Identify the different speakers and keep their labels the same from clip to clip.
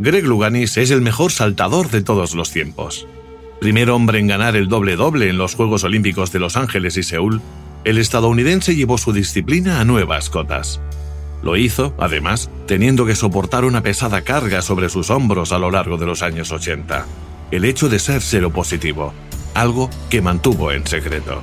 Speaker 1: Greg Luganis es el mejor saltador de todos los tiempos. Primer hombre en ganar el doble-doble en los Juegos Olímpicos de Los Ángeles y Seúl, el estadounidense llevó su disciplina a nuevas cotas. Lo hizo, además, teniendo que soportar una pesada carga sobre sus hombros a lo largo de los años 80, el hecho de ser seropositivo, algo que mantuvo en secreto.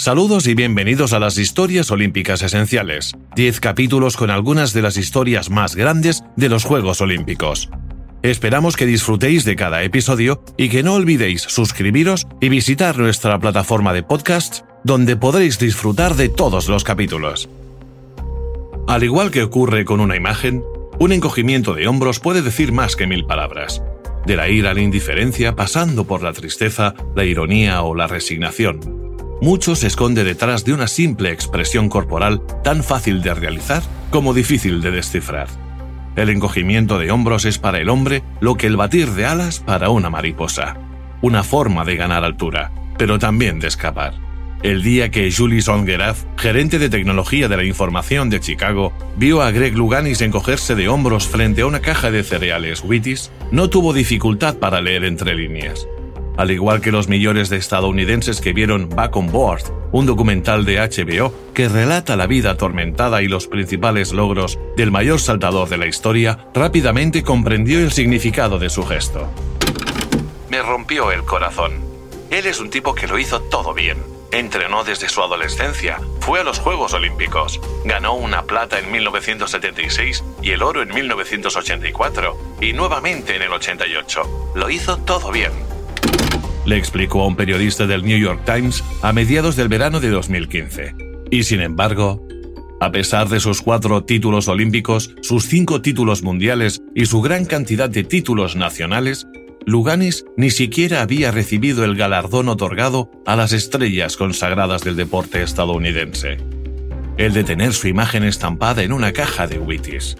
Speaker 1: Saludos y bienvenidos a las historias olímpicas esenciales. 10 capítulos con algunas de las historias más grandes de los Juegos Olímpicos. Esperamos que disfrutéis de cada episodio y que no olvidéis suscribiros y visitar nuestra plataforma de podcast donde podréis disfrutar de todos los capítulos. Al igual que ocurre con una imagen, un encogimiento de hombros puede decir más que mil palabras. De la ira a la indiferencia, pasando por la tristeza, la ironía o la resignación mucho se esconde detrás de una simple expresión corporal tan fácil de realizar como difícil de descifrar. El encogimiento de hombros es para el hombre lo que el batir de alas para una mariposa. Una forma de ganar altura, pero también de escapar. El día que Julie Songeraf, gerente de tecnología de la información de Chicago, vio a Greg Luganis encogerse de hombros frente a una caja de cereales Wheaties, no tuvo dificultad para leer entre líneas al igual que los millones de estadounidenses que vieron Back on Board, un documental de HBO que relata la vida atormentada y los principales logros del mayor saltador de la historia, rápidamente comprendió el significado de su gesto. Me rompió el corazón. Él es un tipo que lo hizo todo bien. Entrenó desde su adolescencia, fue a los Juegos Olímpicos, ganó una plata en 1976 y el oro en 1984, y nuevamente en el 88. Lo hizo todo bien le explicó a un periodista del New York Times a mediados del verano de 2015. Y sin embargo, a pesar de sus cuatro títulos olímpicos, sus cinco títulos mundiales y su gran cantidad de títulos nacionales, Luganis ni siquiera había recibido el galardón otorgado a las estrellas consagradas del deporte estadounidense. El de tener su imagen estampada en una caja de Wheaties.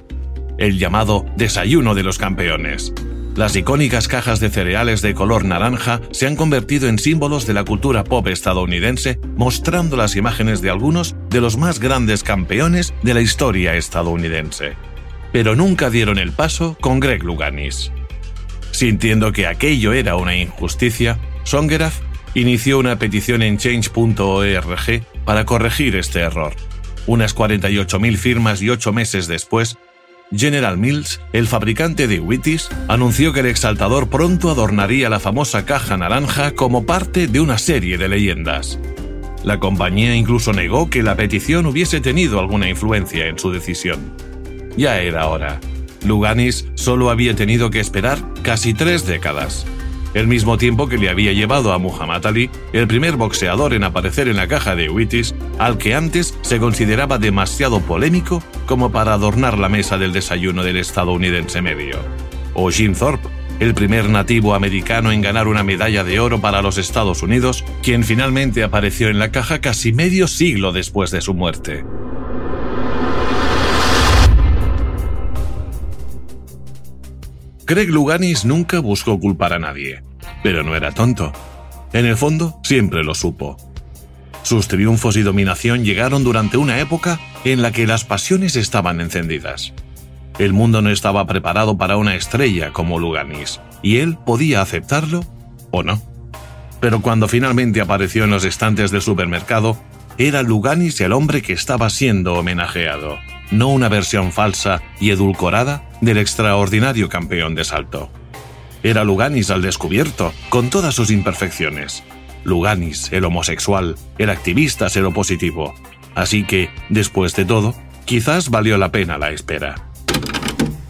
Speaker 1: El llamado Desayuno de los Campeones, las icónicas cajas de cereales de color naranja se han convertido en símbolos de la cultura pop estadounidense, mostrando las imágenes de algunos de los más grandes campeones de la historia estadounidense. Pero nunca dieron el paso con Greg Luganis. Sintiendo que aquello era una injusticia, Songeraf inició una petición en change.org para corregir este error. Unas 48.000 firmas y ocho meses después, General Mills, el fabricante de Wheaties, anunció que el exaltador pronto adornaría la famosa caja naranja como parte de una serie de leyendas. La compañía incluso negó que la petición hubiese tenido alguna influencia en su decisión. Ya era hora. Luganis solo había tenido que esperar casi tres décadas el mismo tiempo que le había llevado a Muhammad Ali, el primer boxeador en aparecer en la caja de Wheaties, al que antes se consideraba demasiado polémico como para adornar la mesa del desayuno del estadounidense medio. O Jim Thorpe, el primer nativo americano en ganar una medalla de oro para los Estados Unidos, quien finalmente apareció en la caja casi medio siglo después de su muerte. Greg Luganis nunca buscó culpar a nadie, pero no era tonto. En el fondo, siempre lo supo. Sus triunfos y dominación llegaron durante una época en la que las pasiones estaban encendidas. El mundo no estaba preparado para una estrella como Luganis, y él podía aceptarlo o no. Pero cuando finalmente apareció en los estantes del supermercado, era Luganis el hombre que estaba siendo homenajeado. No una versión falsa y edulcorada del extraordinario campeón de salto. Era Luganis al descubierto, con todas sus imperfecciones. Luganis, el homosexual, el activista seropositivo. Así que, después de todo, quizás valió la pena la espera.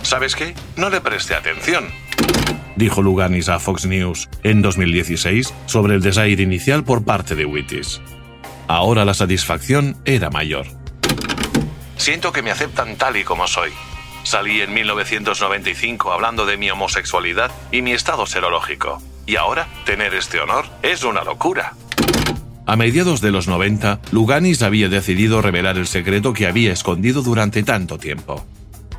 Speaker 1: ¿Sabes qué? No le presté atención, dijo Luganis a Fox News en 2016 sobre el desaire inicial por parte de Wittis. Ahora la satisfacción era mayor. Siento que me aceptan tal y como soy. Salí en 1995 hablando de mi homosexualidad y mi estado serológico. Y ahora, tener este honor es una locura. A mediados de los 90, Luganis había decidido revelar el secreto que había escondido durante tanto tiempo.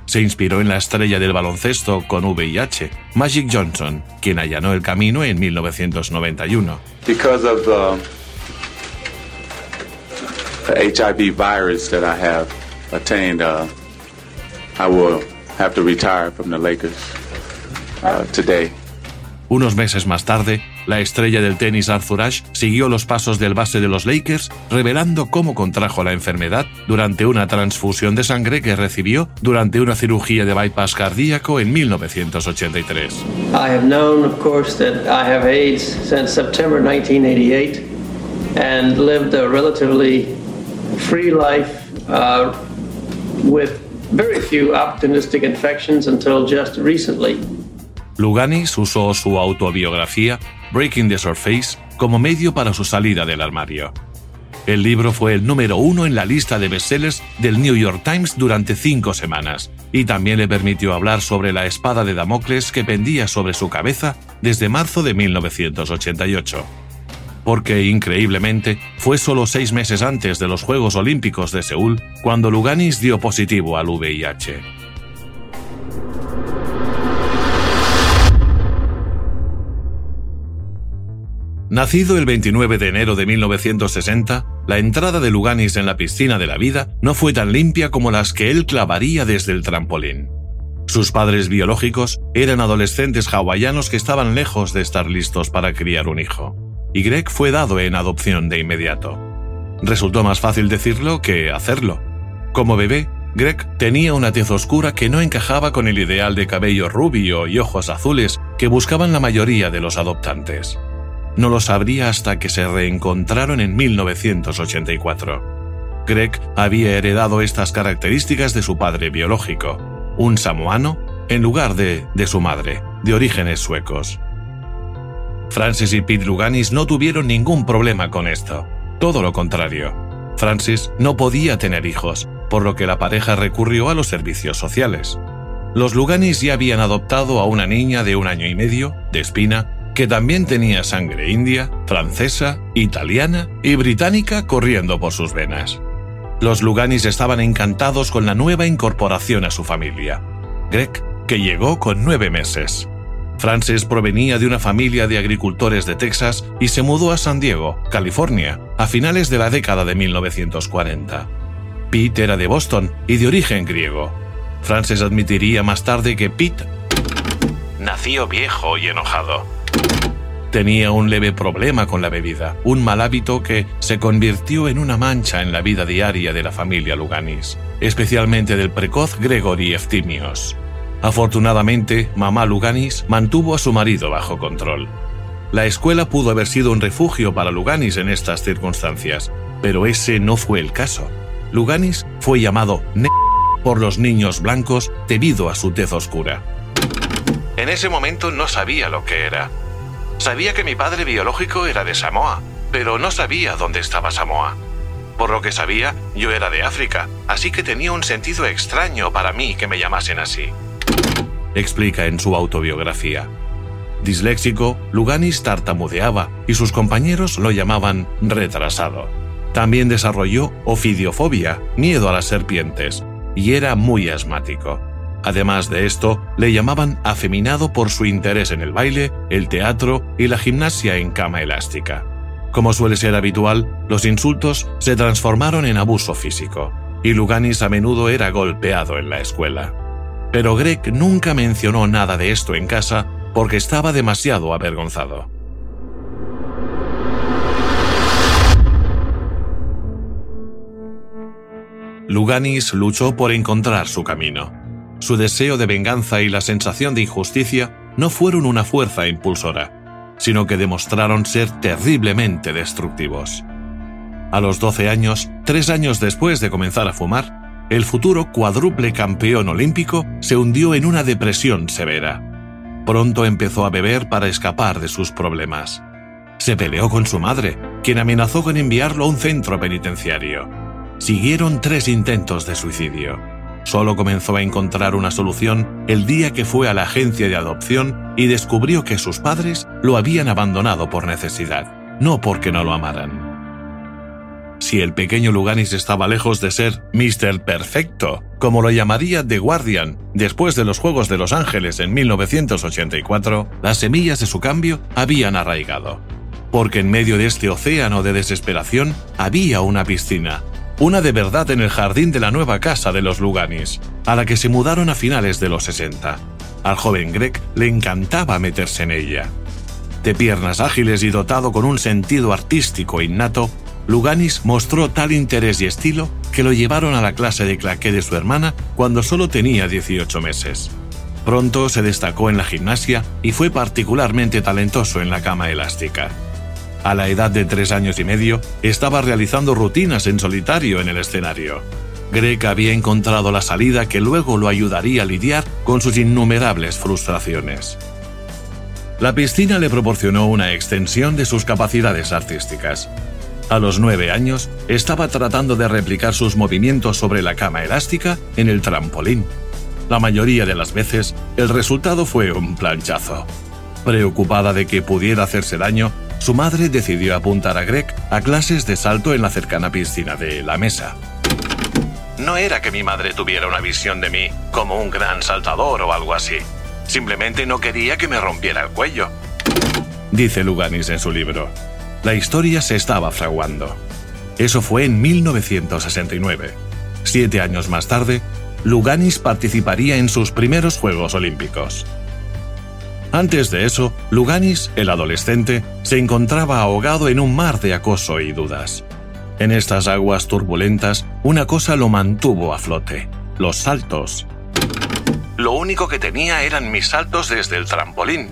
Speaker 1: Se inspiró en la estrella del baloncesto con VIH, Magic Johnson, quien allanó el camino en 1991.
Speaker 2: Because of the HIV virus that I have attained, uh, I will have to retire from the Lakers uh, today.
Speaker 1: Unos meses más tarde, la estrella del tenis Arthur Ashe siguió los pasos del base de los Lakers, revelando cómo contrajo la enfermedad durante una transfusión de sangre que recibió durante una cirugía de bypass cardíaco en 1983.
Speaker 3: I have known, of course, that I have AIDS since September 1988 and lived a relatively free life uh, with very few opportunistic infections until just recently.
Speaker 1: Luganis usó su autobiografía, Breaking the Surface, como medio para su salida del armario. El libro fue el número uno en la lista de bestsellers del New York Times durante cinco semanas, y también le permitió hablar sobre la espada de Damocles que pendía sobre su cabeza desde marzo de 1988. Porque, increíblemente, fue solo seis meses antes de los Juegos Olímpicos de Seúl cuando Luganis dio positivo al VIH. Nacido el 29 de enero de 1960, la entrada de Luganis en la piscina de la vida no fue tan limpia como las que él clavaría desde el trampolín. Sus padres biológicos eran adolescentes hawaianos que estaban lejos de estar listos para criar un hijo, y Greg fue dado en adopción de inmediato. Resultó más fácil decirlo que hacerlo. Como bebé, Greg tenía una tez oscura que no encajaba con el ideal de cabello rubio y ojos azules que buscaban la mayoría de los adoptantes. No lo sabría hasta que se reencontraron en 1984. Greg había heredado estas características de su padre biológico, un samoano, en lugar de de su madre, de orígenes suecos. Francis y Pete Luganis no tuvieron ningún problema con esto. Todo lo contrario. Francis no podía tener hijos, por lo que la pareja recurrió a los servicios sociales. Los Luganis ya habían adoptado a una niña de un año y medio, de espina, que también tenía sangre india, francesa, italiana y británica corriendo por sus venas. Los Luganis estaban encantados con la nueva incorporación a su familia. Greg, que llegó con nueve meses. Frances provenía de una familia de agricultores de Texas y se mudó a San Diego, California, a finales de la década de 1940. Pete era de Boston y de origen griego. Frances admitiría más tarde que Pete nació viejo y enojado Tenía un leve problema con la bebida, un mal hábito que se convirtió en una mancha en la vida diaria de la familia Luganis, especialmente del precoz Gregory Eftimios. Afortunadamente, mamá Luganis mantuvo a su marido bajo control. La escuela pudo haber sido un refugio para Luganis en estas circunstancias, pero ese no fue el caso. Luganis fue llamado ne por los niños blancos debido a su tez oscura. En ese momento no sabía lo que era. Sabía que mi padre biológico era de Samoa, pero no sabía dónde estaba Samoa. Por lo que sabía, yo era de África, así que tenía un sentido extraño para mí que me llamasen así. Explica en su autobiografía. Disléxico, Luganis tartamudeaba y sus compañeros lo llamaban retrasado. También desarrolló ofidiofobia, miedo a las serpientes, y era muy asmático. Además de esto, le llamaban afeminado por su interés en el baile, el teatro y la gimnasia en cama elástica. Como suele ser habitual, los insultos se transformaron en abuso físico, y Luganis a menudo era golpeado en la escuela. Pero Greg nunca mencionó nada de esto en casa porque estaba demasiado avergonzado. Luganis luchó por encontrar su camino. Su deseo de venganza y la sensación de injusticia no fueron una fuerza impulsora, sino que demostraron ser terriblemente destructivos. A los 12 años, tres años después de comenzar a fumar, el futuro cuádruple campeón olímpico se hundió en una depresión severa. Pronto empezó a beber para escapar de sus problemas. Se peleó con su madre, quien amenazó con enviarlo a un centro penitenciario. Siguieron tres intentos de suicidio. Solo comenzó a encontrar una solución el día que fue a la agencia de adopción y descubrió que sus padres lo habían abandonado por necesidad, no porque no lo amaran. Si el pequeño Luganis estaba lejos de ser Mr. Perfecto, como lo llamaría The Guardian después de los Juegos de Los Ángeles en 1984, las semillas de su cambio habían arraigado. Porque en medio de este océano de desesperación había una piscina, una de verdad en el jardín de la nueva casa de los Luganis, a la que se mudaron a finales de los 60. Al joven Greg le encantaba meterse en ella. De piernas ágiles y dotado con un sentido artístico innato, Luganis mostró tal interés y estilo que lo llevaron a la clase de claqué de su hermana cuando solo tenía 18 meses. Pronto se destacó en la gimnasia y fue particularmente talentoso en la cama elástica. A la edad de tres años y medio, estaba realizando rutinas en solitario en el escenario. Greg había encontrado la salida que luego lo ayudaría a lidiar con sus innumerables frustraciones. La piscina le proporcionó una extensión de sus capacidades artísticas. A los nueve años, estaba tratando de replicar sus movimientos sobre la cama elástica en el trampolín. La mayoría de las veces, el resultado fue un planchazo. Preocupada de que pudiera hacerse daño, su madre decidió apuntar a Greg a clases de salto en la cercana piscina de la mesa. No era que mi madre tuviera una visión de mí como un gran saltador o algo así. Simplemente no quería que me rompiera el cuello. Dice Luganis en su libro la historia se estaba fraguando. Eso fue en 1969. Siete años más tarde, Luganis participaría en sus primeros Juegos Olímpicos. Antes de eso, Luganis, el adolescente, se encontraba ahogado en un mar de acoso y dudas. En estas aguas turbulentas, una cosa lo mantuvo a flote, los saltos. Lo único que tenía eran mis saltos desde el trampolín,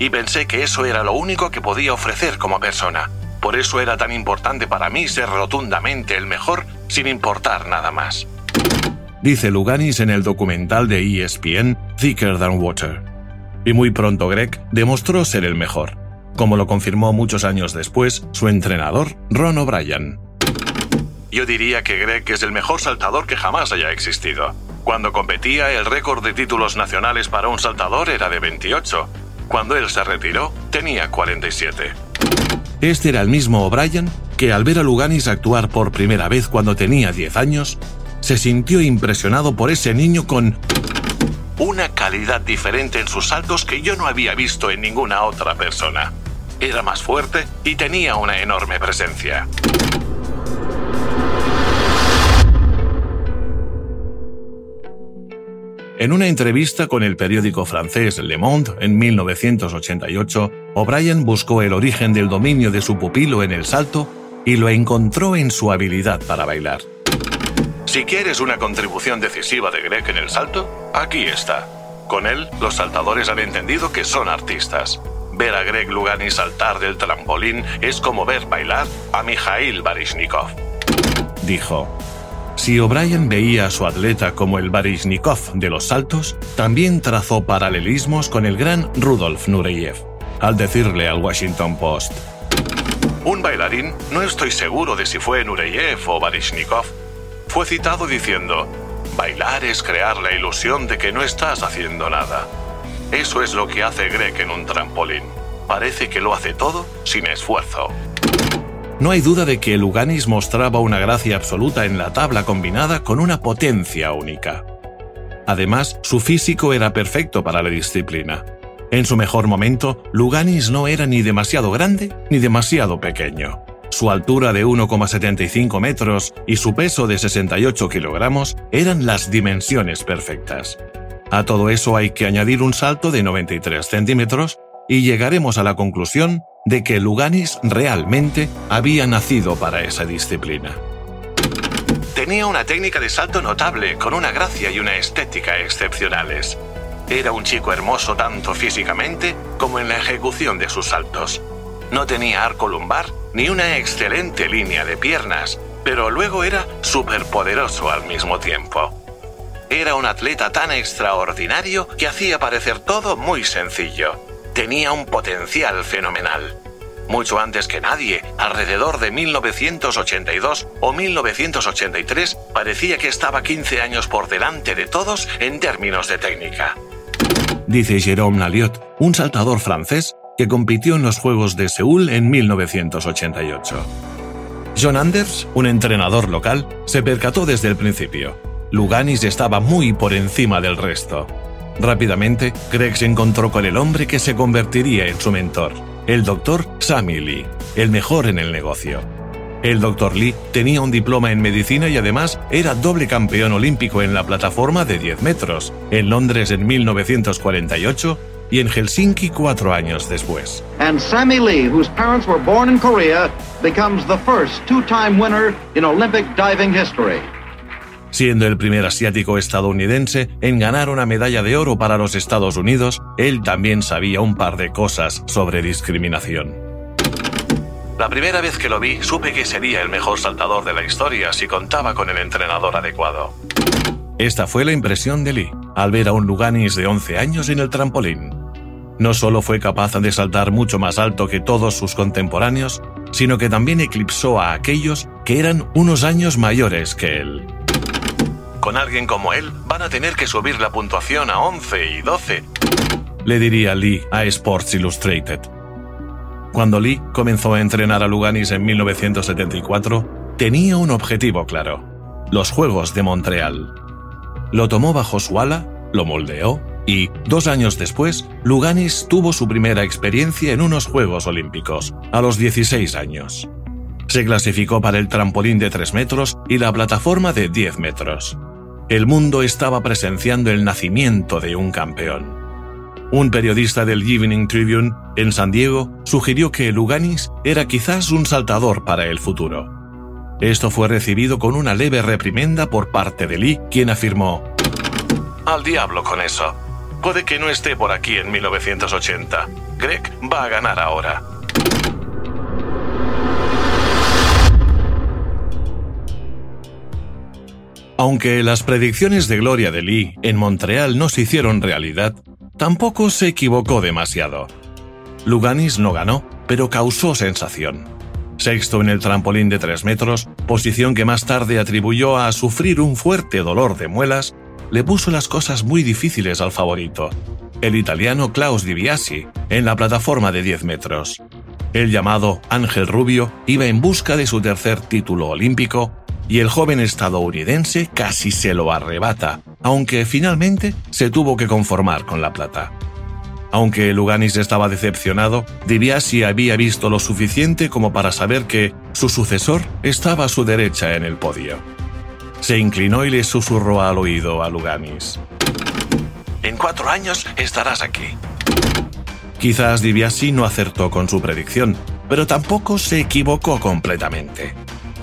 Speaker 1: y pensé que eso era lo único que podía ofrecer como persona. Por eso era tan importante para mí ser rotundamente el mejor sin importar nada más. Dice Luganis en el documental de ESPN Thicker Than Water. Y muy pronto Greg demostró ser el mejor, como lo confirmó muchos años después su entrenador, Ron O'Brien. Yo diría que Greg es el mejor saltador que jamás haya existido. Cuando competía, el récord de títulos nacionales para un saltador era de 28, cuando él se retiró, tenía 47. Este era el mismo O'Brien que al ver a Luganis actuar por primera vez cuando tenía 10 años, se sintió impresionado por ese niño con una calidad diferente en sus saltos que yo no había visto en ninguna otra persona. Era más fuerte y tenía una enorme presencia. En una entrevista con el periódico francés Le Monde en 1988, O'Brien buscó el origen del dominio de su pupilo en el salto y lo encontró en su habilidad para bailar. Si quieres una contribución decisiva de Greg en el salto, aquí está. Con él, los saltadores han entendido que son artistas. Ver a Greg Lugani saltar del trampolín es como ver bailar a Mikhail Baryshnikov. Dijo, si O'Brien veía a su atleta como el Baryshnikov de los saltos, también trazó paralelismos con el gran Rudolf Nureyev, al decirle al Washington Post: Un bailarín, no estoy seguro de si fue Nureyev o Baryshnikov, fue citado diciendo: Bailar es crear la ilusión de que no estás haciendo nada. Eso es lo que hace Greg en un trampolín. Parece que lo hace todo sin esfuerzo. No hay duda de que Luganis mostraba una gracia absoluta en la tabla combinada con una potencia única. Además, su físico era perfecto para la disciplina. En su mejor momento, Luganis no era ni demasiado grande ni demasiado pequeño. Su altura de 1,75 metros y su peso de 68 kilogramos eran las dimensiones perfectas. A todo eso hay que añadir un salto de 93 centímetros y llegaremos a la conclusión de que Luganis realmente había nacido para esa disciplina. Tenía una técnica de salto notable, con una gracia y una estética excepcionales. Era un chico hermoso tanto físicamente como en la ejecución de sus saltos. No tenía arco lumbar ni una excelente línea de piernas, pero luego era superpoderoso al mismo tiempo. Era un atleta tan extraordinario que hacía parecer todo muy sencillo. Tenía un potencial fenomenal. Mucho antes que nadie, alrededor de 1982 o 1983, parecía que estaba 15 años por delante de todos en términos de técnica. Dice Jérôme Naliot, un saltador francés que compitió en los Juegos de Seúl en 1988. John Anders, un entrenador local, se percató desde el principio. Luganis estaba muy por encima del resto. Rápidamente, Greg se encontró con el hombre que se convertiría en su mentor, el doctor Sammy Lee, el mejor en el negocio. El doctor Lee tenía un diploma en medicina y además era doble campeón olímpico en la plataforma de 10 metros, en Londres en 1948 y en Helsinki cuatro años después.
Speaker 4: And Sammy Lee, whose parents were born in Korea, becomes the first two-time winner in Olympic diving history
Speaker 1: siendo el primer asiático estadounidense en ganar una medalla de oro para los Estados Unidos, él también sabía un par de cosas sobre discriminación. La primera vez que lo vi supe que sería el mejor saltador de la historia si contaba con el entrenador adecuado. Esta fue la impresión de Lee al ver a un Luganis de 11 años en el trampolín. No solo fue capaz de saltar mucho más alto que todos sus contemporáneos, sino que también eclipsó a aquellos que eran unos años mayores que él. Con alguien como él, van a tener que subir la puntuación a 11 y 12, le diría Lee a Sports Illustrated. Cuando Lee comenzó a entrenar a Luganis en 1974, tenía un objetivo claro, los Juegos de Montreal. Lo tomó bajo su ala, lo moldeó y, dos años después, Luganis tuvo su primera experiencia en unos Juegos Olímpicos, a los 16 años. Se clasificó para el trampolín de 3 metros y la plataforma de 10 metros el mundo estaba presenciando el nacimiento de un campeón. Un periodista del Evening Tribune en San Diego sugirió que Luganis era quizás un saltador para el futuro. Esto fue recibido con una leve reprimenda por parte de Lee, quien afirmó, Al diablo con eso. Puede que no esté por aquí en 1980. Greg va a ganar ahora. Aunque las predicciones de gloria de Lee en Montreal no se hicieron realidad, tampoco se equivocó demasiado. Luganis no ganó, pero causó sensación. Sexto en el trampolín de 3 metros, posición que más tarde atribuyó a sufrir un fuerte dolor de muelas, le puso las cosas muy difíciles al favorito, el italiano Klaus Di Biasi, en la plataforma de 10 metros. El llamado Ángel Rubio iba en busca de su tercer título olímpico y el joven estadounidense casi se lo arrebata, aunque finalmente se tuvo que conformar con la plata. Aunque Luganis estaba decepcionado, DiBiase había visto lo suficiente como para saber que su sucesor estaba a su derecha en el podio. Se inclinó y le susurró al oído a Luganis. En cuatro años estarás aquí. Quizás DiBiase no acertó con su predicción, pero tampoco se equivocó completamente.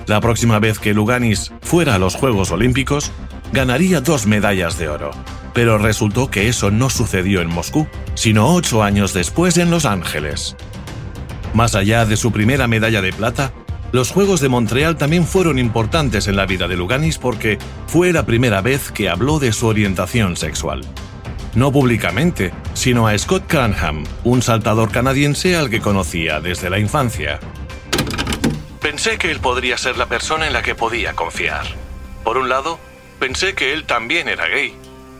Speaker 1: La próxima vez que Luganis fuera a los Juegos Olímpicos, ganaría dos medallas de oro. Pero resultó que eso no sucedió en Moscú, sino ocho años después en Los Ángeles. Más allá de su primera medalla de plata, los Juegos de Montreal también fueron importantes en la vida de Luganis porque fue la primera vez que habló de su orientación sexual. No públicamente, sino a Scott Cranham, un saltador canadiense al que conocía desde la infancia. Pensé que él podría ser la persona en la que podía confiar. Por un lado, pensé que él también era gay.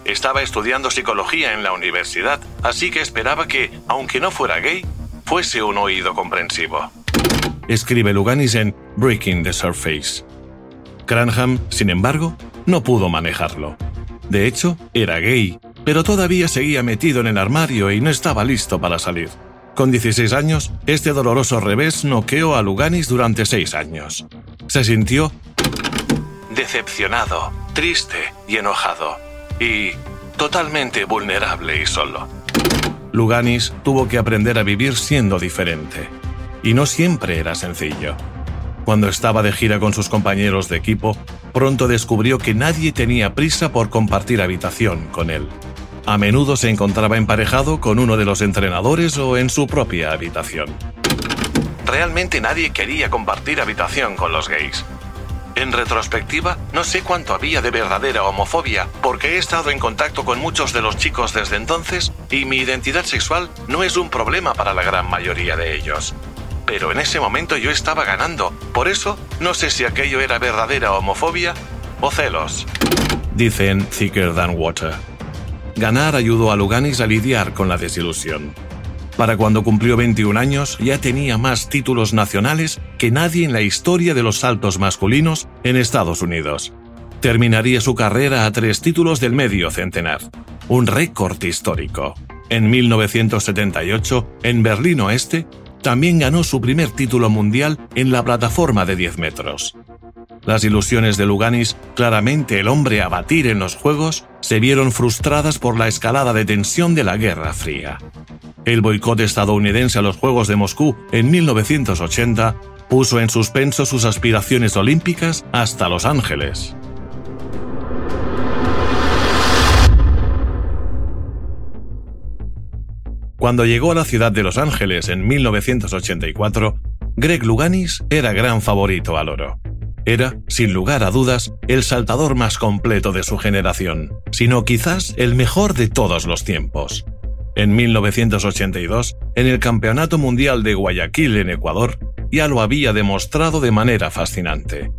Speaker 1: Estaba estudiando psicología en la universidad, así que esperaba que, aunque no fuera gay, fuese un oído comprensivo. Escribe Luganis en Breaking the Surface. Cranham, sin embargo, no pudo manejarlo. De hecho, era gay, pero todavía seguía metido en el armario y no estaba listo para salir. Con 16 años, este doloroso revés noqueó a Luganis durante 6 años. Se sintió decepcionado, triste y enojado, y totalmente vulnerable y solo. Luganis tuvo que aprender a vivir siendo diferente, y no siempre era sencillo. Cuando estaba de gira con sus compañeros de equipo, pronto descubrió que nadie tenía prisa por compartir habitación con él. A menudo se encontraba emparejado con uno de los entrenadores o en su propia habitación. Realmente nadie quería compartir habitación con los gays. En retrospectiva, no sé cuánto había de verdadera homofobia, porque he estado en contacto con muchos de los chicos desde entonces y mi identidad sexual no es un problema para la gran mayoría de ellos. Pero en ese momento yo estaba ganando, por eso no sé si aquello era verdadera homofobia o celos. Dicen Thicker Than Water. Ganar ayudó a Luganis a lidiar con la desilusión. Para cuando cumplió 21 años ya tenía más títulos nacionales que nadie en la historia de los saltos masculinos en Estados Unidos. Terminaría su carrera a tres títulos del medio centenar, un récord histórico. En 1978, en Berlín Oeste, también ganó su primer título mundial en la plataforma de 10 metros. Las ilusiones de Luganis, claramente el hombre a batir en los Juegos, se vieron frustradas por la escalada de tensión de la Guerra Fría. El boicot estadounidense a los Juegos de Moscú en 1980 puso en suspenso sus aspiraciones olímpicas hasta Los Ángeles. Cuando llegó a la ciudad de Los Ángeles en 1984, Greg Luganis era gran favorito al oro. Era, sin lugar a dudas, el saltador más completo de su generación, sino quizás el mejor de todos los tiempos. En 1982, en el Campeonato Mundial de Guayaquil en Ecuador, ya lo había demostrado de manera fascinante.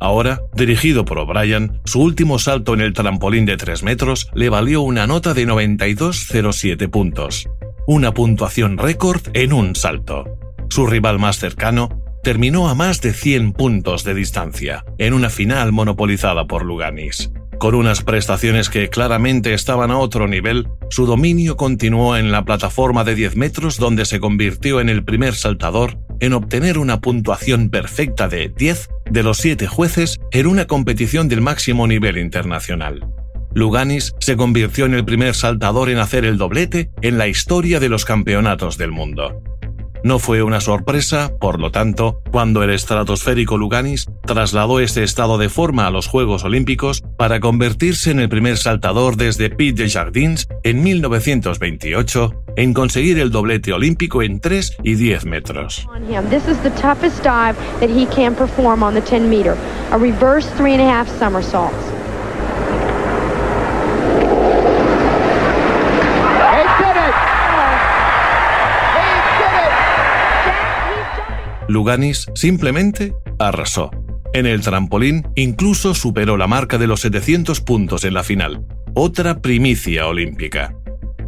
Speaker 1: Ahora, dirigido por O'Brien, su último salto en el trampolín de 3 metros le valió una nota de 92,07 puntos, una puntuación récord en un salto. Su rival más cercano, terminó a más de 100 puntos de distancia, en una final monopolizada por Luganis. Con unas prestaciones que claramente estaban a otro nivel, su dominio continuó en la plataforma de 10 metros donde se convirtió en el primer saltador en obtener una puntuación perfecta de 10 de los 7 jueces en una competición del máximo nivel internacional. Luganis se convirtió en el primer saltador en hacer el doblete en la historia de los campeonatos del mundo. No fue una sorpresa, por lo tanto, cuando el estratosférico Luganis trasladó este estado de forma a los Juegos Olímpicos para convertirse en el primer saltador desde Piet de Jardins en 1928 en conseguir el doblete olímpico en 3 y 10 metros. Luganis simplemente arrasó. En el trampolín incluso superó la marca de los 700 puntos en la final, otra primicia olímpica.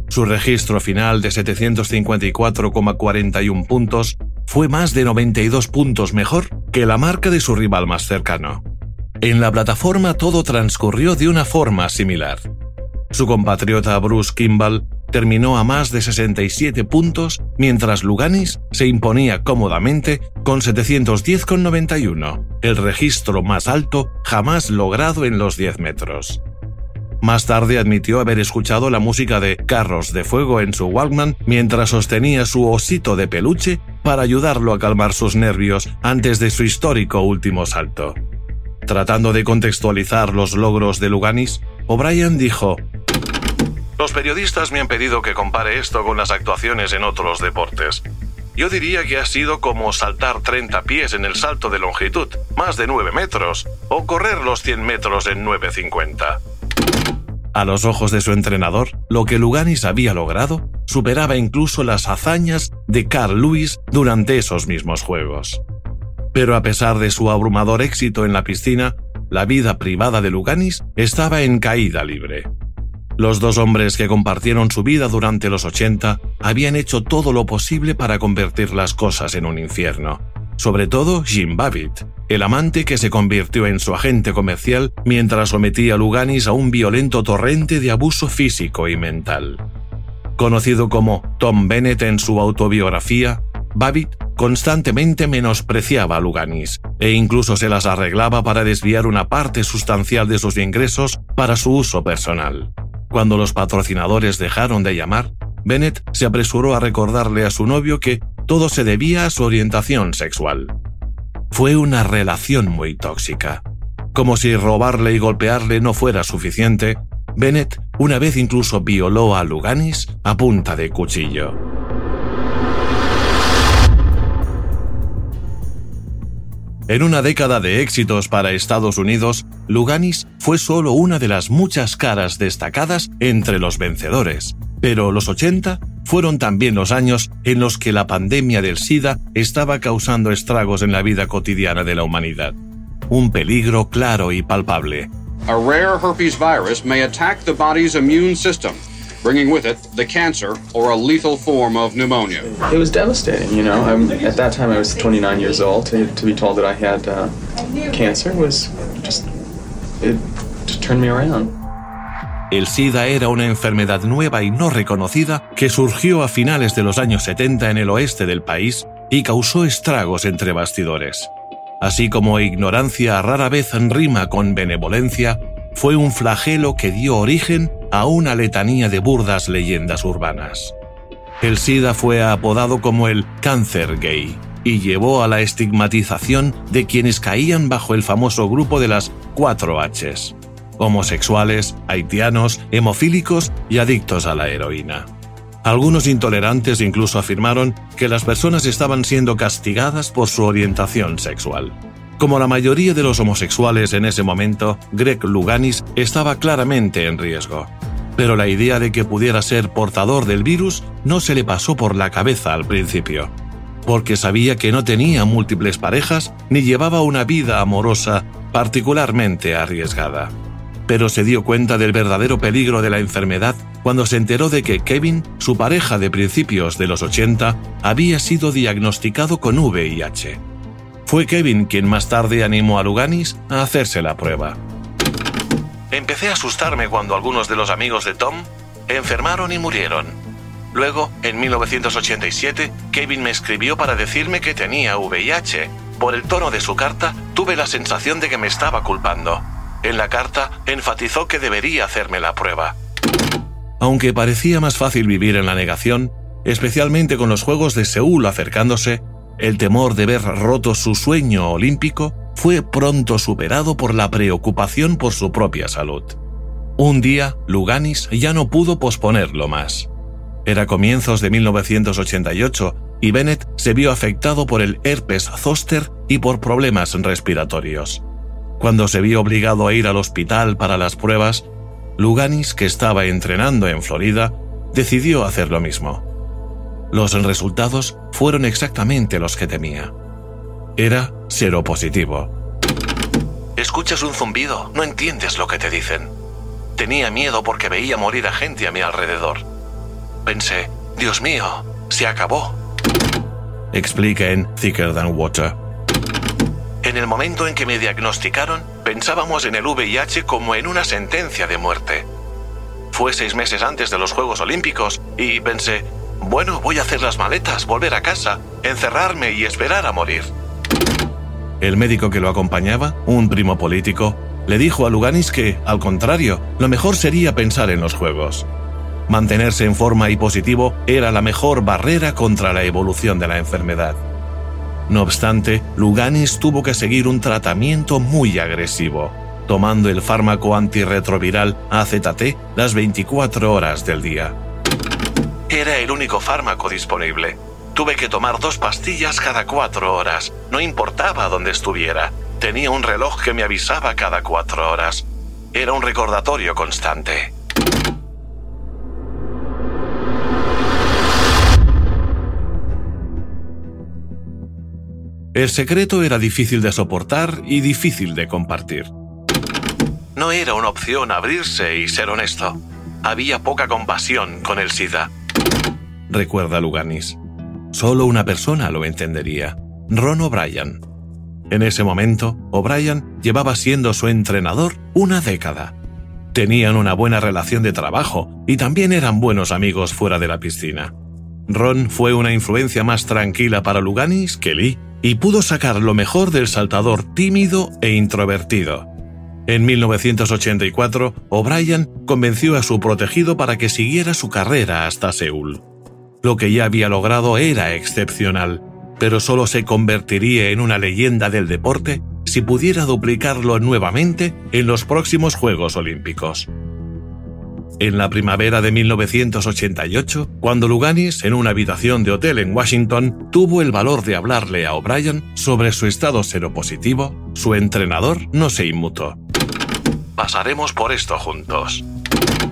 Speaker 1: Su registro final de 754,41 puntos fue más de 92 puntos mejor que la marca de su rival más cercano. En la plataforma todo transcurrió de una forma similar. Su compatriota Bruce Kimball terminó a más de 67 puntos, mientras Luganis se imponía cómodamente con 710,91, el registro más alto jamás logrado en los 10 metros. Más tarde admitió haber escuchado la música de Carros de Fuego en su Walkman mientras sostenía su osito de peluche para ayudarlo a calmar sus nervios antes de su histórico último salto. Tratando de contextualizar los logros de Luganis, O'Brien dijo, los periodistas me han pedido que compare esto con las actuaciones en otros deportes. Yo diría que ha sido como saltar 30 pies en el salto de longitud, más de 9 metros, o correr los 100 metros en 9.50. A los ojos de su entrenador, lo que Luganis había logrado superaba incluso las hazañas de Carl Lewis durante esos mismos Juegos. Pero a pesar de su abrumador éxito en la piscina, la vida privada de Luganis estaba en caída libre. Los dos hombres que compartieron su vida durante los 80 habían hecho todo lo posible para convertir las cosas en un infierno. Sobre todo Jim Babbitt, el amante que se convirtió en su agente comercial mientras sometía a Luganis a un violento torrente de abuso físico y mental. Conocido como Tom Bennett en su autobiografía, Babbitt constantemente menospreciaba a Luganis e incluso se las arreglaba para desviar una parte sustancial de sus ingresos para su uso personal. Cuando los patrocinadores dejaron de llamar, Bennett se apresuró a recordarle a su novio que todo se debía a su orientación sexual. Fue una relación muy tóxica. Como si robarle y golpearle no fuera suficiente, Bennett una vez incluso violó a Luganis a punta de cuchillo. En una década de éxitos para Estados Unidos, Luganis fue solo una de las muchas caras destacadas entre los vencedores. Pero los 80 fueron también los años en los que la pandemia del SIDA estaba causando estragos en la vida cotidiana de la humanidad. Un peligro claro y palpable.
Speaker 5: A rare herpes virus may attack the body's immune system bringing with it the cancer or a lethal form of pneumonia.
Speaker 6: It was devastating, you know. I'm, at that time, I was 29 years old. To, to be told that I had uh, cancer was just it just turned me around.
Speaker 1: El SIDA era una enfermedad nueva y no reconocida que surgió a finales de los años 70 en el oeste del país y causó estragos entre bastidores. Así como ignorancia rara vez rima con benevolencia, fue un flagelo que dio origen a una letanía de burdas leyendas urbanas. El SIDA fue apodado como el cáncer gay y llevó a la estigmatización de quienes caían bajo el famoso grupo de las 4 Hs, homosexuales, haitianos, hemofílicos y adictos a la heroína. Algunos intolerantes incluso afirmaron que las personas estaban siendo castigadas por su orientación sexual. Como la mayoría de los homosexuales en ese momento, Greg Luganis estaba claramente en riesgo. Pero la idea de que pudiera ser portador del virus no se le pasó por la cabeza al principio, porque sabía que no tenía múltiples parejas ni llevaba una vida amorosa particularmente arriesgada. Pero se dio cuenta del verdadero peligro de la enfermedad cuando se enteró de que Kevin, su pareja de principios de los 80, había sido diagnosticado con VIH. Fue Kevin quien más tarde animó a Luganis a hacerse la prueba. Empecé a asustarme cuando algunos de los amigos de Tom enfermaron y murieron. Luego, en 1987, Kevin me escribió para decirme que tenía VIH. Por el tono de su carta, tuve la sensación de que me estaba culpando. En la carta, enfatizó que debería hacerme la prueba. Aunque parecía más fácil vivir en la negación, especialmente con los Juegos de Seúl acercándose, el temor de ver roto su sueño olímpico fue pronto superado por la preocupación por su propia salud. Un día, Luganis ya no pudo posponerlo más. Era comienzos de 1988 y Bennett se vio afectado por el herpes zoster y por problemas respiratorios. Cuando se vio obligado a ir al hospital para las pruebas, Luganis, que estaba entrenando en Florida, decidió hacer lo mismo. Los resultados fueron exactamente los que temía. Era seropositivo. Escuchas un zumbido, no entiendes lo que te dicen. Tenía miedo porque veía morir a gente a mi alrededor. Pensé, Dios mío, se acabó. Explica en Thicker Than Water. En el momento en que me diagnosticaron, pensábamos en el VIH como en una sentencia de muerte. Fue seis meses antes de los Juegos Olímpicos y pensé, bueno, voy a hacer las maletas, volver a casa, encerrarme y esperar a morir. El médico que lo acompañaba, un primo político, le dijo a Luganis que, al contrario, lo mejor sería pensar en los juegos. Mantenerse en forma y positivo era la mejor barrera contra la evolución de la enfermedad. No obstante, Luganis tuvo que seguir un tratamiento muy agresivo, tomando el fármaco antirretroviral AZT las 24 horas del día. Era el único fármaco disponible. Tuve que tomar dos pastillas cada cuatro horas, no importaba dónde estuviera. Tenía un reloj que me avisaba cada cuatro horas. Era un recordatorio constante. El secreto era difícil de soportar y difícil de compartir. No era una opción abrirse y ser honesto. Había poca compasión con el SIDA recuerda Luganis. Solo una persona lo entendería, Ron O'Brien. En ese momento, O'Brien llevaba siendo su entrenador una década. Tenían una buena relación de trabajo y también eran buenos amigos fuera de la piscina. Ron fue una influencia más tranquila para Luganis que Lee y pudo sacar lo mejor del saltador tímido e introvertido. En 1984, O'Brien convenció a su protegido para que siguiera su carrera hasta Seúl. Lo que ya había logrado era excepcional, pero solo se convertiría en una leyenda del deporte si pudiera duplicarlo nuevamente en los próximos Juegos Olímpicos. En la primavera de 1988, cuando Luganis, en una habitación de hotel en Washington, tuvo el valor de hablarle a O'Brien sobre su estado seropositivo, su entrenador no se inmutó. Pasaremos por esto juntos,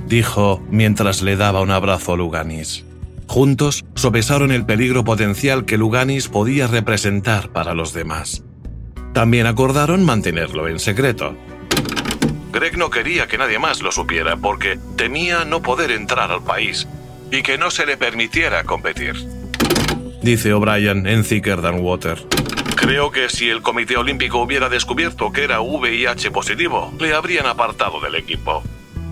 Speaker 1: dijo mientras le daba un abrazo a Luganis. Juntos sopesaron el peligro potencial que Luganis podía representar para los demás. También acordaron mantenerlo en secreto. Greg no quería que nadie más lo supiera porque temía no poder entrar al país y que no se le permitiera competir. Dice O'Brien en Thicker Than Water. Creo que si el Comité Olímpico hubiera descubierto que era VIH positivo, le habrían apartado del equipo.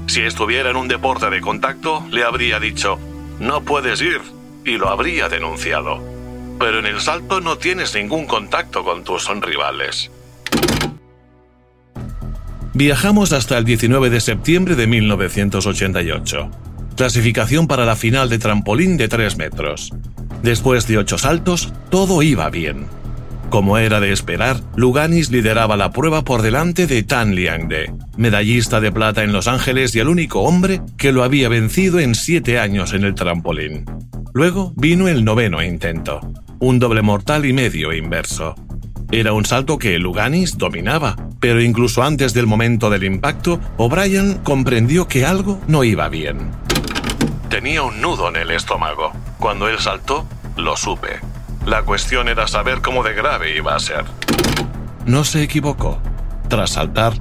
Speaker 1: Si estuviera en un deporte de contacto, le habría dicho, no puedes ir, y lo habría denunciado. Pero en el salto no tienes ningún contacto con tus rivales. Viajamos hasta el 19 de septiembre de 1988. Clasificación para la final de trampolín de 3 metros. Después de 8 saltos, todo iba bien. Como era de esperar, Luganis lideraba la prueba por delante de Tan Liangde, medallista de plata en Los Ángeles y el único hombre que lo había vencido en siete años en el trampolín. Luego vino el noveno intento, un doble mortal y medio inverso. Era un salto que Luganis dominaba, pero incluso antes del momento del impacto, O'Brien comprendió que algo no iba bien. Tenía un nudo en el estómago. Cuando él saltó, lo supe. La cuestión era saber cómo de grave iba a ser. No se equivocó. Tras saltar,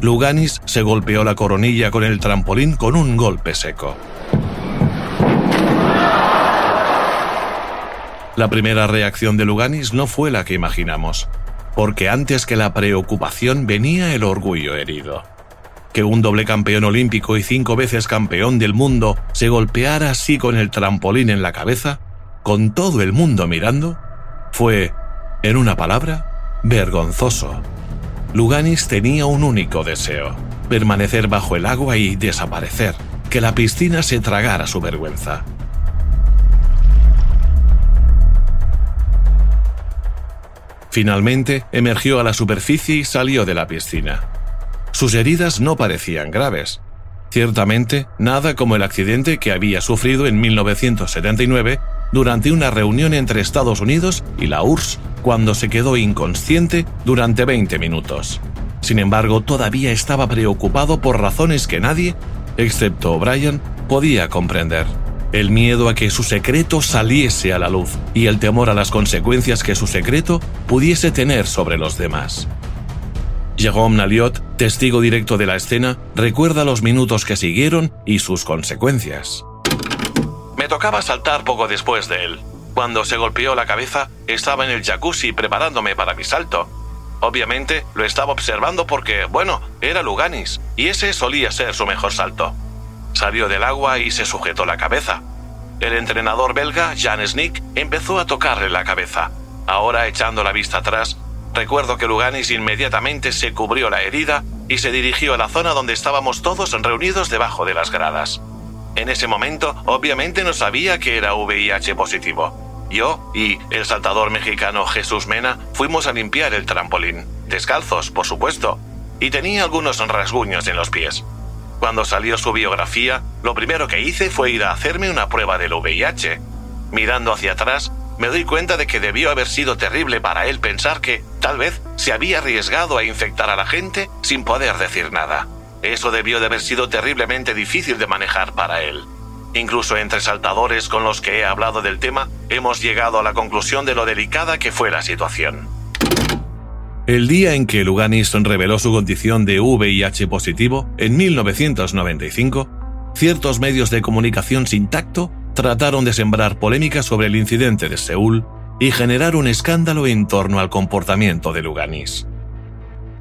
Speaker 1: Luganis se golpeó la coronilla con el trampolín con un golpe seco. La primera reacción de Luganis no fue la que imaginamos, porque antes que la preocupación venía el orgullo herido. Que un doble campeón olímpico y cinco veces campeón del mundo se golpeara así con el trampolín en la cabeza con todo el mundo mirando, fue, en una palabra, vergonzoso. Luganis tenía un único deseo, permanecer bajo el agua y desaparecer, que la piscina se tragara su vergüenza. Finalmente, emergió a la superficie y salió de la piscina. Sus heridas no parecían graves. Ciertamente, nada como el accidente que había sufrido en 1979 durante una reunión entre Estados Unidos y la URSS cuando se quedó inconsciente durante 20 minutos. Sin embargo, todavía estaba preocupado por razones que nadie, excepto O'Brien, podía comprender. El miedo a que su secreto saliese a la luz y el temor a las consecuencias que su secreto pudiese tener sobre los demás. Jérôme Naliot, testigo directo de la escena, recuerda los minutos que siguieron y sus consecuencias. Me tocaba saltar poco después de él. Cuando se golpeó la cabeza, estaba en el jacuzzi preparándome para mi salto. Obviamente lo estaba observando porque, bueno, era Luganis, y ese solía ser su mejor salto. Salió del agua y se sujetó la cabeza. El entrenador belga, Jan Snick, empezó a tocarle la cabeza. Ahora, echando la vista atrás, recuerdo que Luganis inmediatamente se cubrió la herida y se dirigió a la zona donde estábamos todos reunidos debajo de las gradas. En ese momento, obviamente no sabía que era VIH positivo. Yo y el saltador mexicano Jesús Mena fuimos a limpiar el trampolín, descalzos, por supuesto, y tenía algunos rasguños en los pies. Cuando salió su biografía, lo primero que hice fue ir a hacerme una prueba del VIH. Mirando hacia atrás, me doy cuenta de que debió haber sido terrible para él pensar que, tal vez, se había arriesgado a infectar a la gente sin poder decir nada. Eso debió de haber sido terriblemente difícil de manejar para él. Incluso entre saltadores con los que he hablado del tema, hemos llegado a la conclusión de lo delicada que fue la situación. El día en que Luganis reveló su condición de VIH positivo, en 1995, ciertos medios de comunicación sin tacto trataron de sembrar polémica sobre el incidente de Seúl y generar un escándalo en torno al comportamiento de Luganis.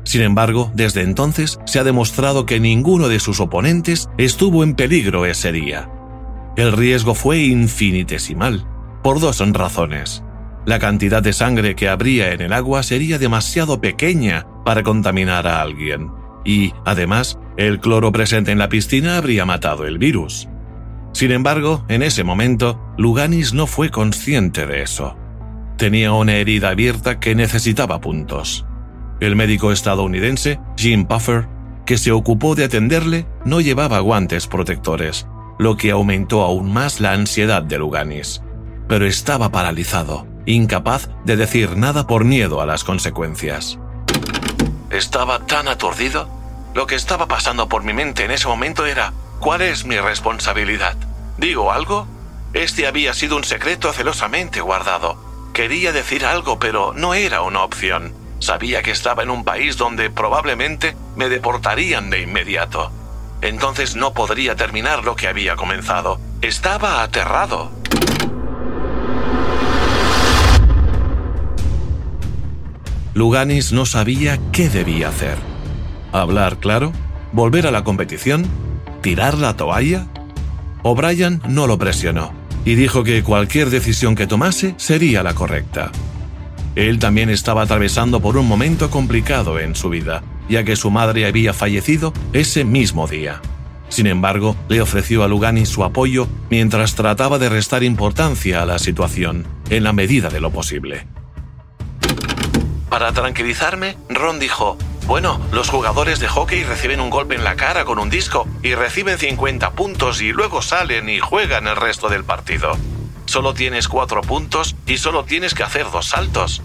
Speaker 1: Sin embargo, desde entonces se ha demostrado que ninguno de sus oponentes estuvo en peligro ese día. El riesgo fue infinitesimal, por dos razones. La cantidad de sangre que habría en el agua sería demasiado pequeña para contaminar a alguien. Y, además, el cloro presente en la piscina habría matado el virus. Sin embargo, en ese momento, Luganis no fue consciente de eso. Tenía una herida abierta que necesitaba puntos. El médico estadounidense, Jim Puffer, que se ocupó de atenderle, no llevaba guantes protectores, lo que aumentó aún más la ansiedad de Luganis. Pero estaba paralizado, incapaz de decir nada por miedo a las consecuencias. Estaba tan aturdido. Lo que estaba pasando por mi mente en ese momento era, ¿cuál es mi responsabilidad? ¿Digo algo? Este había sido un secreto celosamente guardado. Quería decir algo, pero no era una opción. Sabía que estaba en un país donde probablemente me deportarían de inmediato. Entonces no podría terminar lo que había comenzado. Estaba aterrado. Luganis no sabía qué debía hacer. ¿Hablar claro? ¿Volver a la competición? ¿Tirar la toalla? O'Brien no lo presionó y dijo que cualquier decisión que tomase sería la correcta. Él también estaba atravesando por un momento complicado en su vida, ya que su madre había fallecido ese mismo día. Sin embargo, le ofreció a Lugani su apoyo mientras trataba de restar importancia a la situación, en la medida de lo posible. Para tranquilizarme, Ron dijo, bueno, los jugadores de hockey reciben un golpe en la cara con un disco y reciben 50 puntos y luego salen y juegan el resto del partido. Solo tienes cuatro puntos y solo tienes que hacer dos saltos.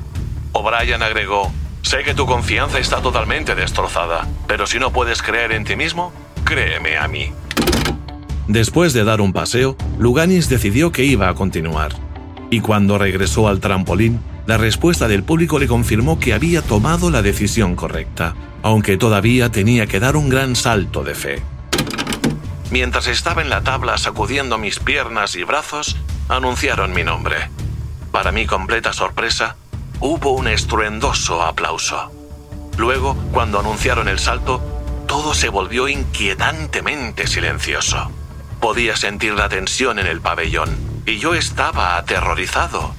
Speaker 1: O'Brien agregó, sé que tu confianza está totalmente destrozada, pero si no puedes creer en ti mismo, créeme a mí. Después de dar un paseo, Luganis decidió que iba a continuar. Y cuando regresó al trampolín, la respuesta del público le confirmó que había tomado la decisión correcta, aunque todavía tenía que dar un gran salto de fe. Mientras estaba en la tabla sacudiendo mis piernas y brazos, anunciaron mi nombre. Para mi completa sorpresa, hubo un estruendoso aplauso. Luego, cuando anunciaron el salto, todo se volvió inquietantemente silencioso. Podía sentir la tensión en el pabellón, y yo estaba aterrorizado.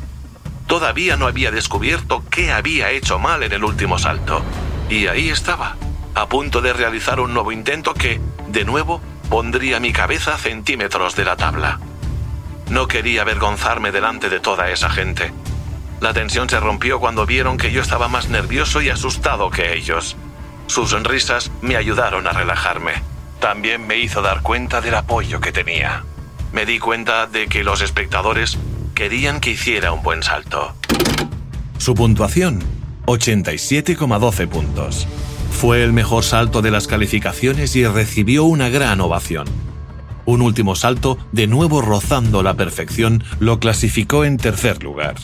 Speaker 1: Todavía no había descubierto qué había hecho mal en el último salto. Y ahí estaba, a punto de realizar un nuevo intento que, de nuevo, pondría mi cabeza a centímetros de la tabla. No quería avergonzarme delante de toda esa gente. La tensión se rompió cuando vieron que yo estaba más nervioso y asustado que ellos. Sus sonrisas me ayudaron a relajarme. También me hizo dar cuenta del apoyo que tenía. Me di cuenta de que los espectadores querían que hiciera un buen salto. Su puntuación, 87,12 puntos. Fue el mejor salto de las calificaciones y recibió una gran ovación. Un último salto, de nuevo rozando la perfección, lo clasificó en tercer lugar.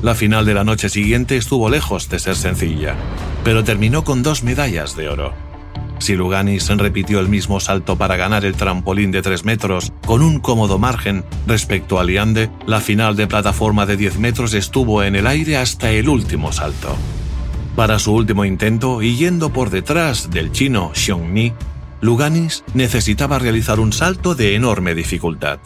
Speaker 1: La final de la noche siguiente estuvo lejos de ser sencilla, pero terminó con dos medallas de oro. Si Luganis repitió el mismo salto para ganar el trampolín de 3 metros con un cómodo margen respecto a Liande, la final de plataforma de 10 metros estuvo en el aire hasta el último salto. Para su último intento, y yendo por detrás del chino Xiongni, Luganis necesitaba realizar un salto de enorme dificultad,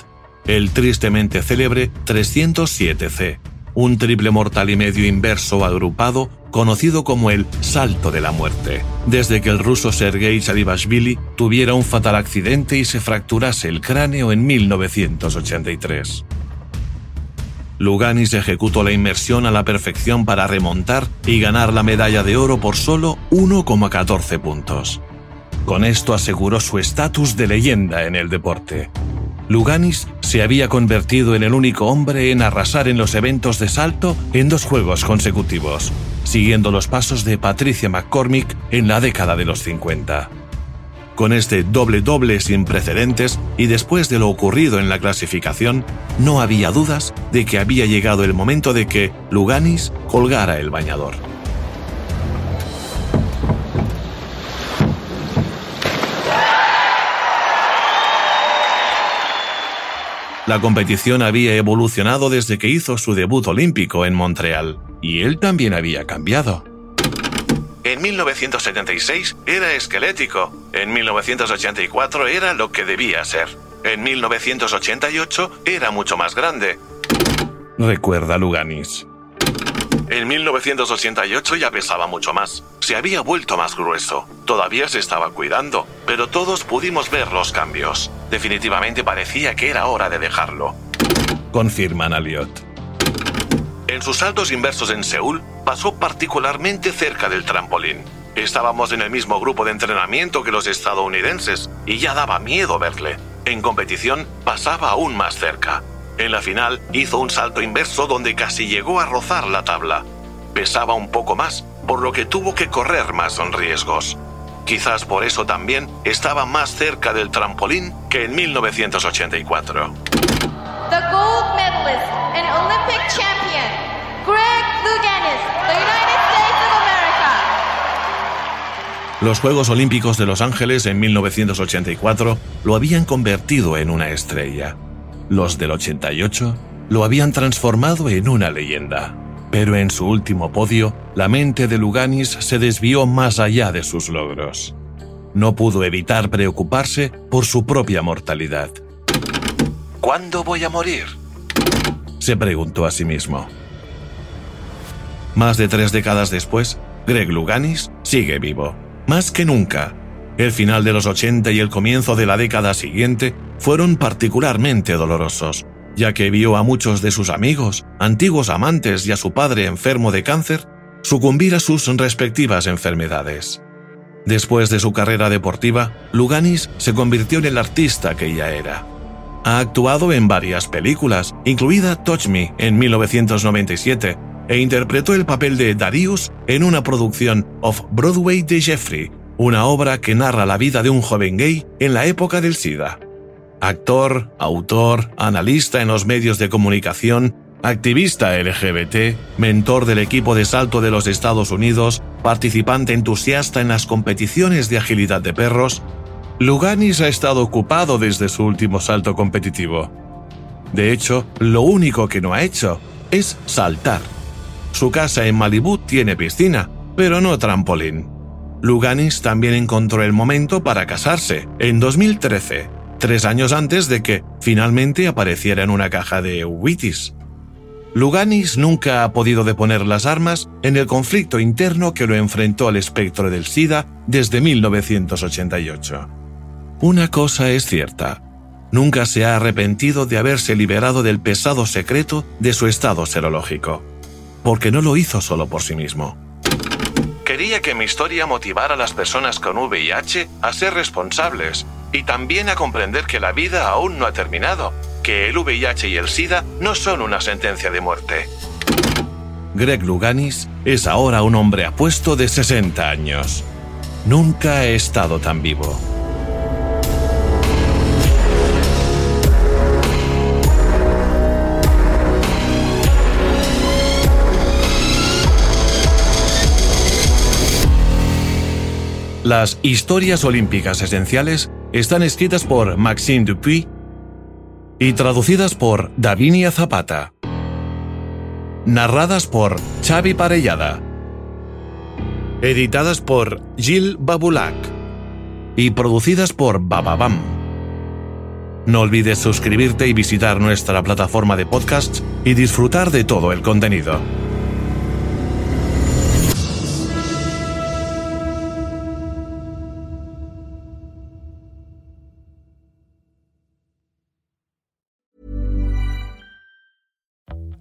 Speaker 1: el tristemente célebre 307C, un triple mortal y medio inverso agrupado conocido como el Salto de la Muerte, desde que el ruso Sergei Chalibashvili tuviera un fatal accidente y se fracturase el cráneo en 1983. Luganis ejecutó la inmersión a la perfección para remontar y ganar la medalla de oro por solo 1,14 puntos. Con esto aseguró su estatus de leyenda en el deporte. Luganis se había convertido en el único hombre en arrasar en los eventos de salto en dos juegos consecutivos, siguiendo los pasos de Patricia McCormick en la década de los 50. Con este doble-doble sin precedentes y después de lo ocurrido en la clasificación, no había dudas de que había llegado el momento de que Luganis colgara el bañador. La competición había evolucionado desde que hizo su debut olímpico en Montreal, y él también había cambiado. En 1976 era esquelético, en 1984 era lo que debía ser, en 1988 era mucho más grande. Recuerda Luganis. En 1988 ya pesaba mucho más. Se había vuelto más grueso. Todavía se estaba cuidando, pero todos pudimos ver los cambios. Definitivamente parecía que era hora de dejarlo. Confirman Elliot. En sus saltos inversos en Seúl, pasó particularmente cerca del trampolín. Estábamos en el mismo grupo de entrenamiento que los estadounidenses y ya daba miedo verle. En competición pasaba aún más cerca. En la final hizo un salto inverso donde casi llegó a rozar la tabla. Pesaba un poco más, por lo que tuvo que correr más riesgos. Quizás por eso también estaba más cerca del trampolín que en 1984.
Speaker 7: The gold medalist and Olympic champion, Greg Louganis, the United States of America.
Speaker 1: Los Juegos Olímpicos de Los Ángeles en 1984 lo habían convertido en una estrella. Los del 88 lo habían transformado en una leyenda. Pero en su último podio, la mente de Luganis se desvió más allá de sus logros. No pudo evitar preocuparse por su propia mortalidad. ¿Cuándo voy a morir? se preguntó a sí mismo. Más de tres décadas después, Greg Luganis sigue vivo, más que nunca. El final de los 80 y el comienzo de la década siguiente fueron particularmente dolorosos, ya que vio a muchos de sus amigos, antiguos amantes y a su padre enfermo de cáncer sucumbir a sus respectivas enfermedades. Después de su carrera deportiva, Luganis se convirtió en el artista que ya era. Ha actuado en varias películas, incluida Touch Me en 1997, e interpretó el papel de Darius en una producción Off-Broadway de Jeffrey, una obra que narra la vida de un joven gay en la época del SIDA actor, autor, analista en los medios de comunicación, activista LGBT, mentor del equipo de salto de los Estados Unidos, participante entusiasta en las competiciones de agilidad de perros, Luganis ha estado ocupado desde su último salto competitivo. De hecho, lo único que no ha hecho es saltar. Su casa en Malibú tiene piscina, pero no trampolín. Luganis también encontró el momento para casarse, en 2013, tres años antes de que finalmente apareciera en una caja de Wheaties. Luganis nunca ha podido deponer las armas en el conflicto interno que lo enfrentó al espectro del SIDA desde 1988. Una cosa es cierta, nunca se ha arrepentido de haberse liberado del pesado secreto de su estado serológico, porque no lo hizo solo por sí mismo. Quería que mi historia motivara a las personas con VIH a ser responsables y también a comprender que la vida aún no ha terminado, que el VIH y el SIDA no son una sentencia de muerte. Greg Luganis es ahora un hombre apuesto de 60 años. Nunca ha estado tan vivo. Las historias olímpicas esenciales están escritas por Maxime Dupuy y traducidas por Davinia Zapata. Narradas por Xavi Parellada. Editadas por Gilles Babulac. Y producidas por Bababam. No olvides suscribirte y visitar nuestra plataforma de podcasts y disfrutar de todo el contenido.